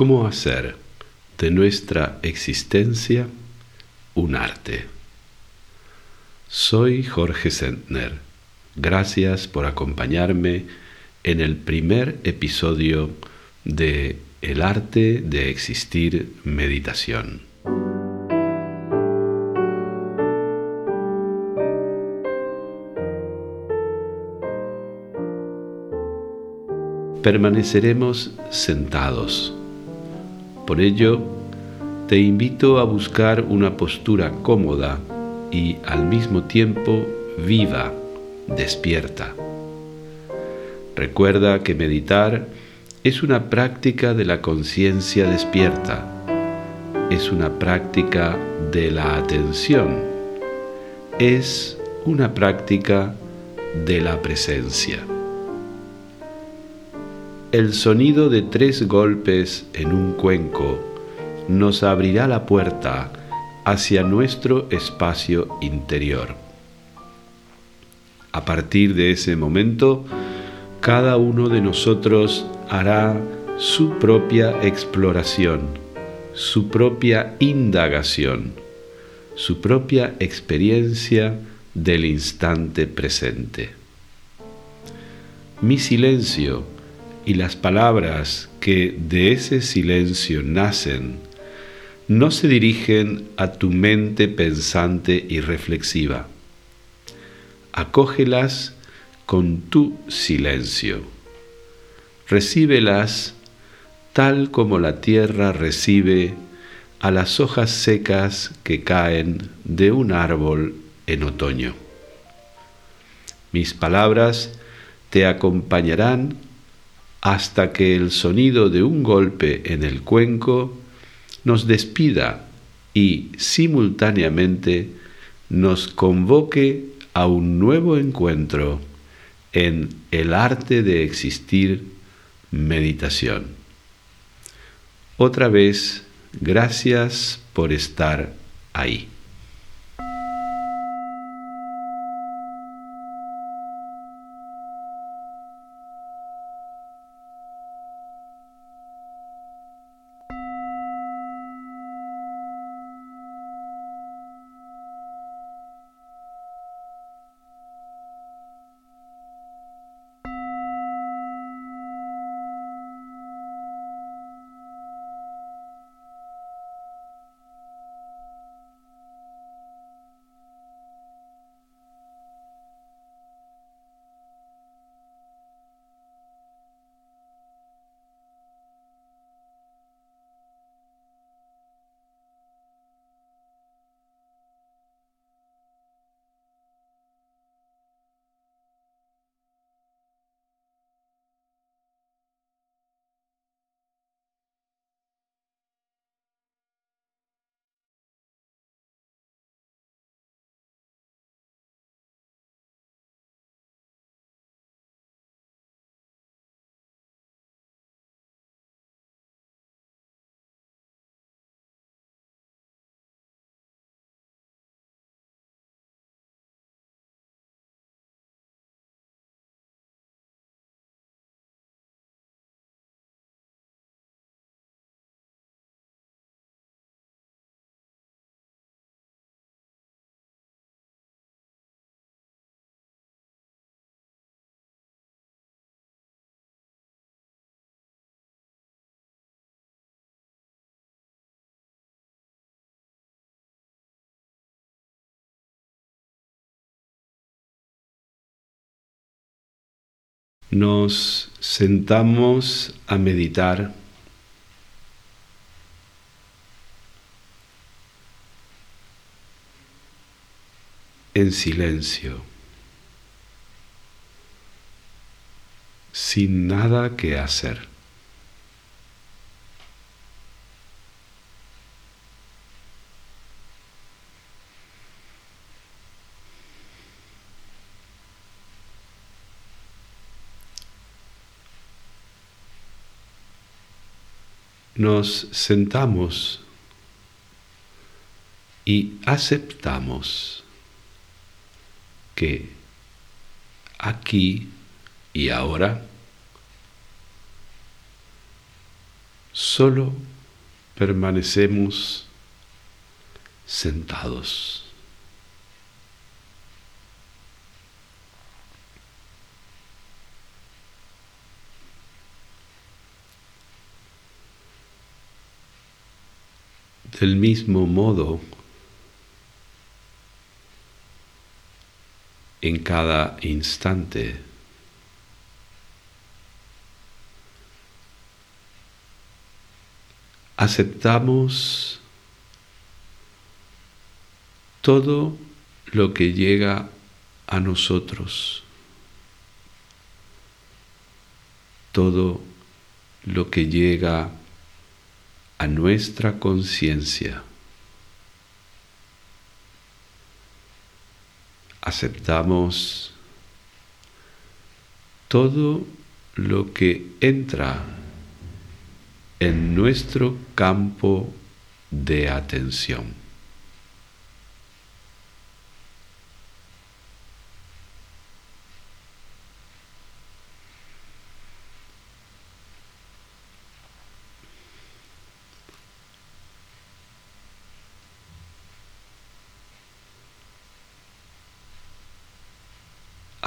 ¿Cómo hacer de nuestra existencia un arte? Soy Jorge Sentner. Gracias por acompañarme en el primer episodio de El arte de existir meditación. Permaneceremos sentados por ello, te invito a buscar una postura cómoda y al mismo tiempo viva, despierta. Recuerda que meditar es una práctica de la conciencia despierta, es una práctica de la atención, es una práctica de la presencia. El sonido de tres golpes en un cuenco nos abrirá la puerta hacia nuestro espacio interior. A partir de ese momento, cada uno de nosotros hará su propia exploración, su propia indagación, su propia experiencia del instante presente. Mi silencio y las palabras que de ese silencio nacen no se dirigen a tu mente pensante y reflexiva. Acógelas con tu silencio. Recíbelas tal como la tierra recibe a las hojas secas que caen de un árbol en otoño. Mis palabras te acompañarán hasta que el sonido de un golpe en el cuenco nos despida y simultáneamente nos convoque a un nuevo encuentro en el arte de existir meditación. Otra vez, gracias por estar ahí. Nos sentamos a meditar en silencio, sin nada que hacer. Nos sentamos y aceptamos que aquí y ahora solo permanecemos sentados. Del mismo modo, en cada instante, aceptamos todo lo que llega a nosotros, todo lo que llega a nuestra conciencia. Aceptamos todo lo que entra en nuestro campo de atención.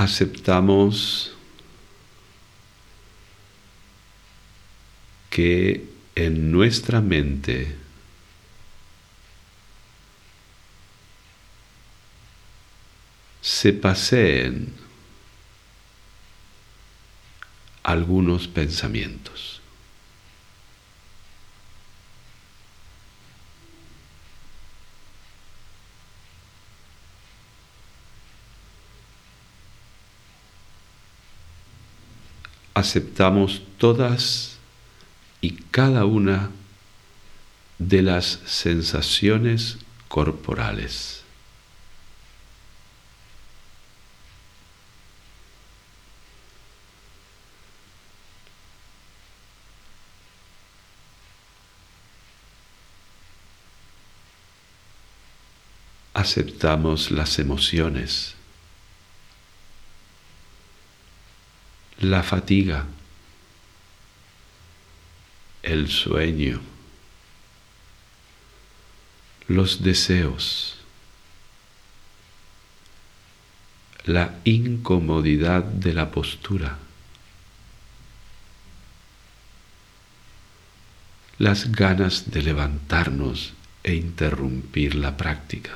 Aceptamos que en nuestra mente se paseen algunos pensamientos. Aceptamos todas y cada una de las sensaciones corporales. Aceptamos las emociones. La fatiga, el sueño, los deseos, la incomodidad de la postura, las ganas de levantarnos e interrumpir la práctica.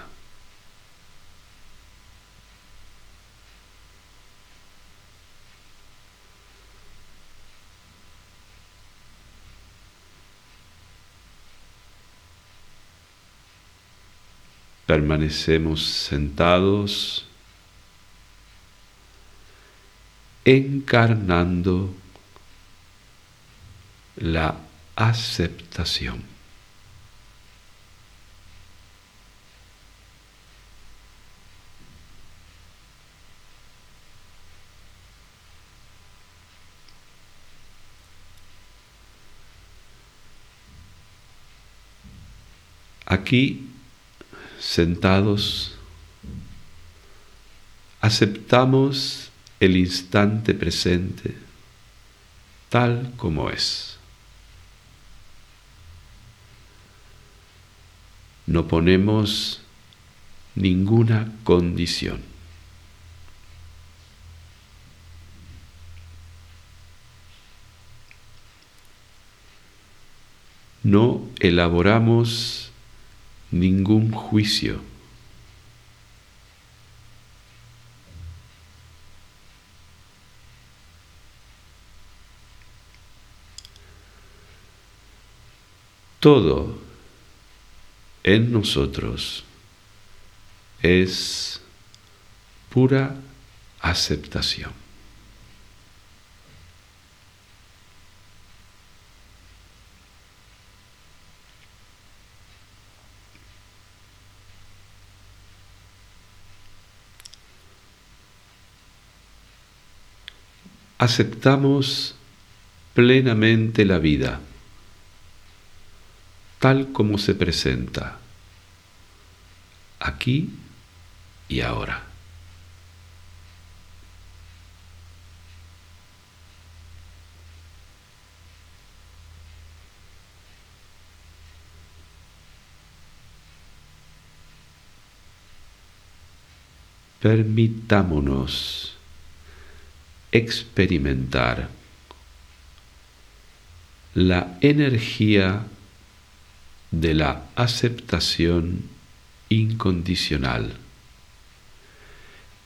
Permanecemos sentados encarnando la aceptación. Aquí sentados, aceptamos el instante presente tal como es. No ponemos ninguna condición. No elaboramos ningún juicio. Todo en nosotros es pura aceptación. aceptamos plenamente la vida, tal como se presenta, aquí y ahora. Permitámonos experimentar la energía de la aceptación incondicional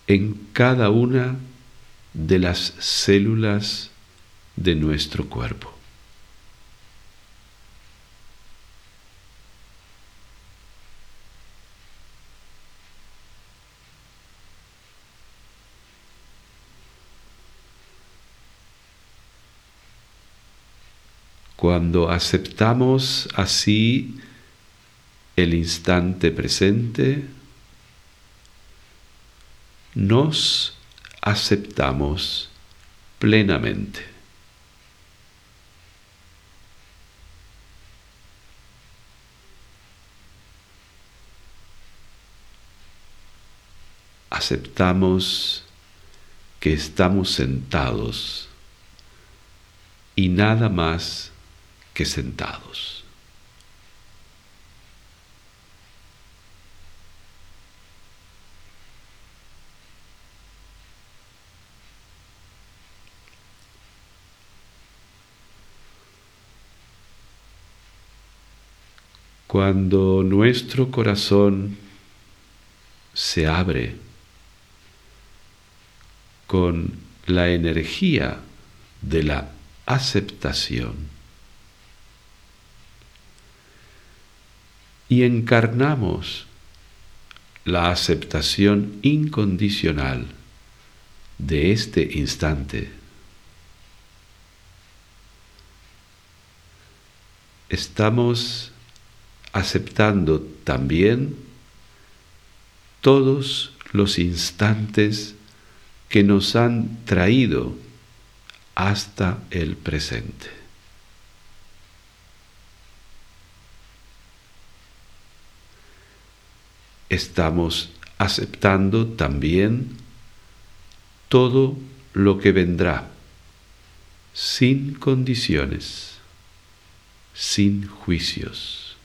en cada una de las células de nuestro cuerpo. Cuando aceptamos así el instante presente, nos aceptamos plenamente. Aceptamos que estamos sentados y nada más que sentados. Cuando nuestro corazón se abre con la energía de la aceptación, y encarnamos la aceptación incondicional de este instante. Estamos aceptando también todos los instantes que nos han traído hasta el presente. Estamos aceptando también todo lo que vendrá, sin condiciones, sin juicios.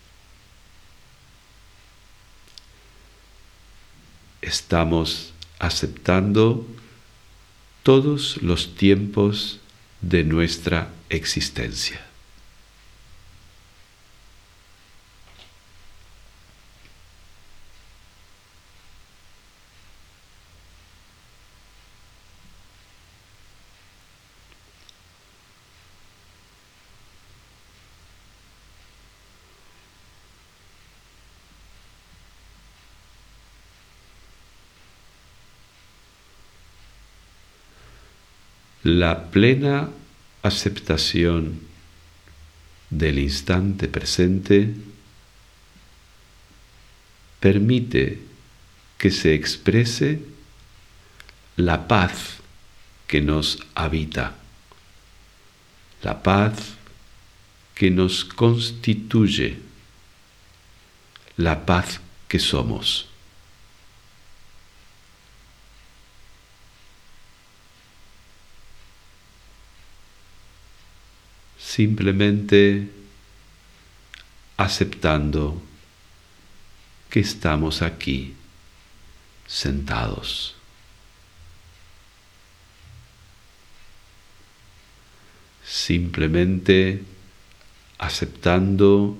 Estamos aceptando todos los tiempos de nuestra existencia. La plena aceptación del instante presente permite que se exprese la paz que nos habita, la paz que nos constituye, la paz que somos. Simplemente aceptando que estamos aquí sentados. Simplemente aceptando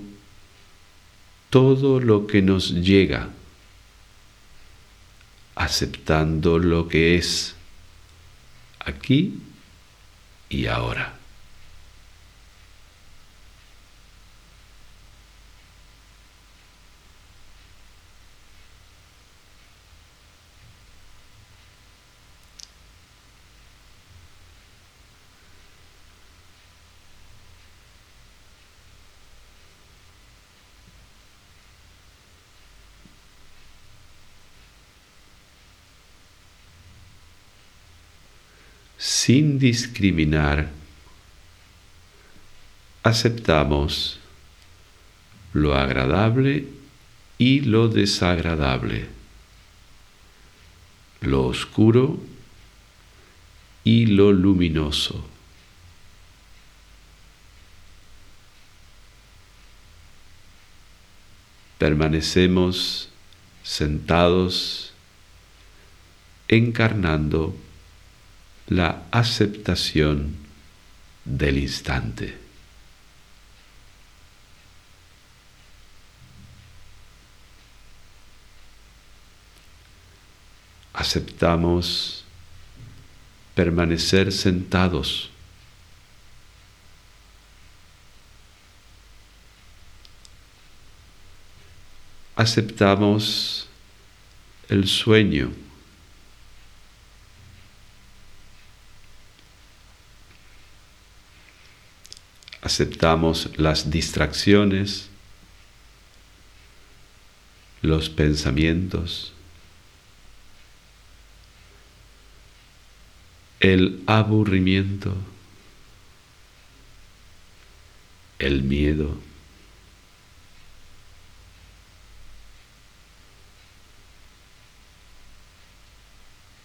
todo lo que nos llega, aceptando lo que es aquí y ahora. Sin discriminar, aceptamos lo agradable y lo desagradable, lo oscuro y lo luminoso. Permanecemos sentados encarnando la aceptación del instante. Aceptamos permanecer sentados. Aceptamos el sueño. Aceptamos las distracciones, los pensamientos. el aburrimiento, el miedo.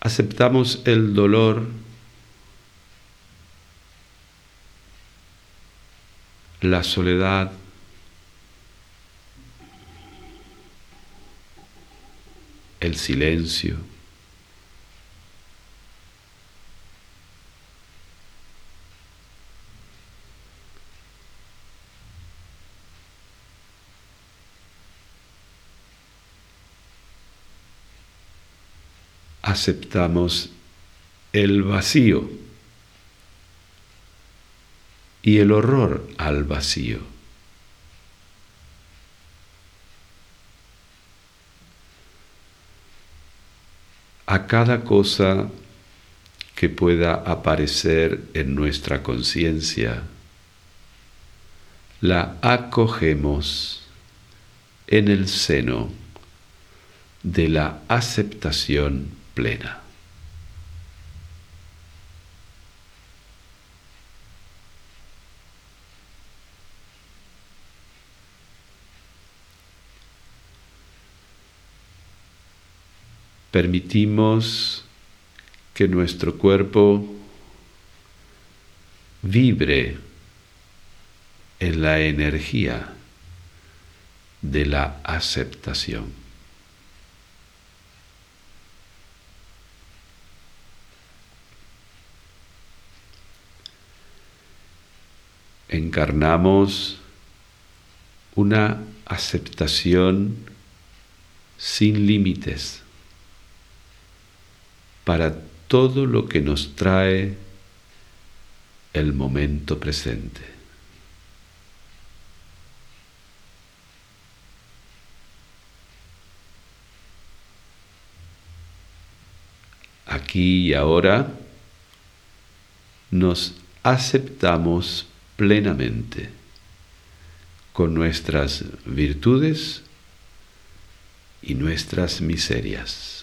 Aceptamos el dolor, la soledad, el silencio. aceptamos el vacío y el horror al vacío. A cada cosa que pueda aparecer en nuestra conciencia, la acogemos en el seno de la aceptación plena. Permitimos que nuestro cuerpo vibre en la energía de la aceptación. encarnamos una aceptación sin límites para todo lo que nos trae el momento presente. Aquí y ahora nos aceptamos plenamente con nuestras virtudes y nuestras miserias.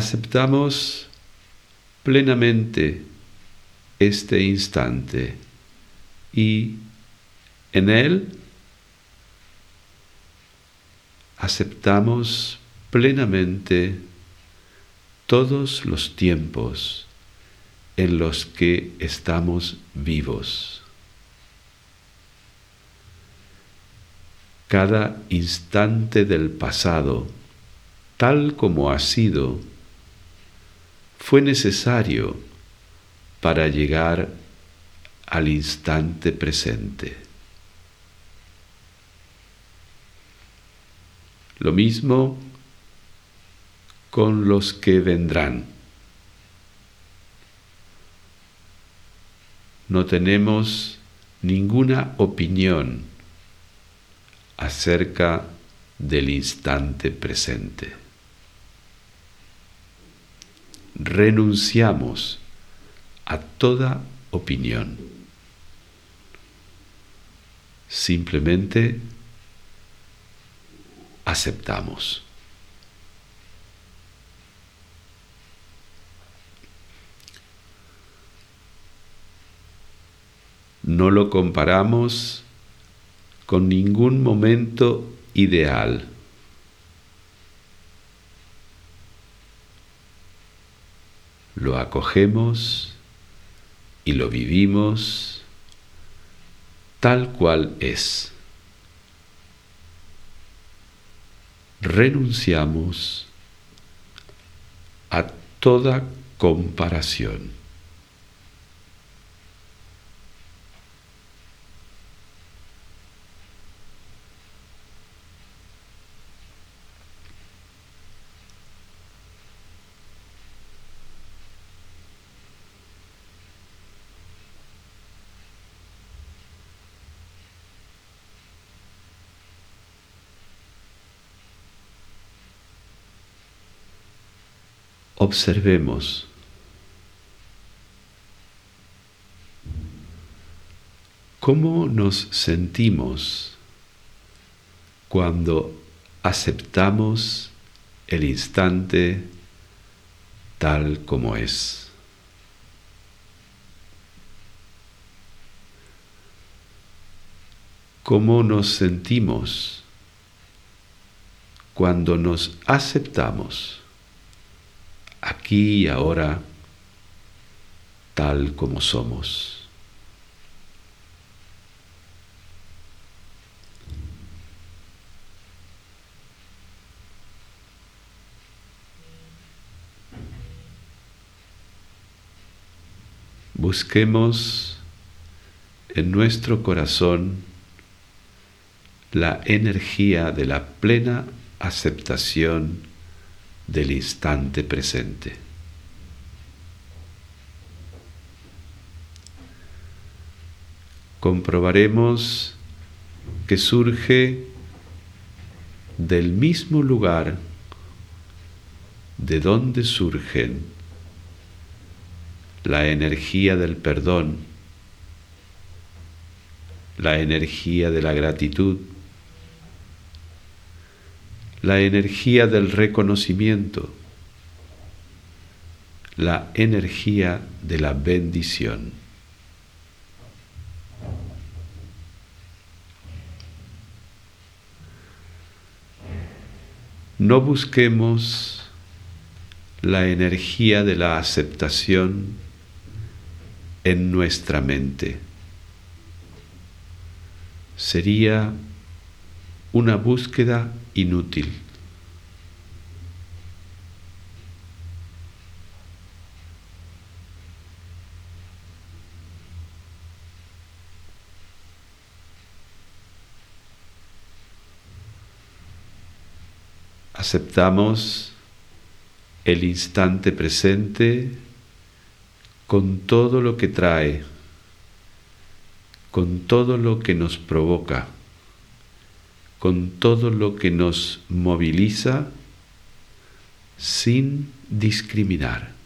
Aceptamos plenamente este instante y en él aceptamos plenamente todos los tiempos en los que estamos vivos. Cada instante del pasado, tal como ha sido, fue necesario para llegar al instante presente. Lo mismo con los que vendrán. No tenemos ninguna opinión acerca del instante presente. Renunciamos a toda opinión. Simplemente aceptamos. No lo comparamos con ningún momento ideal. Lo acogemos y lo vivimos tal cual es. Renunciamos a toda comparación. Observemos cómo nos sentimos cuando aceptamos el instante tal como es. ¿Cómo nos sentimos cuando nos aceptamos? Aquí y ahora, tal como somos. Busquemos en nuestro corazón la energía de la plena aceptación del instante presente. Comprobaremos que surge del mismo lugar de donde surgen la energía del perdón, la energía de la gratitud, la energía del reconocimiento, la energía de la bendición. No busquemos la energía de la aceptación en nuestra mente. Sería una búsqueda inútil. Aceptamos el instante presente con todo lo que trae, con todo lo que nos provoca con todo lo que nos moviliza sin discriminar.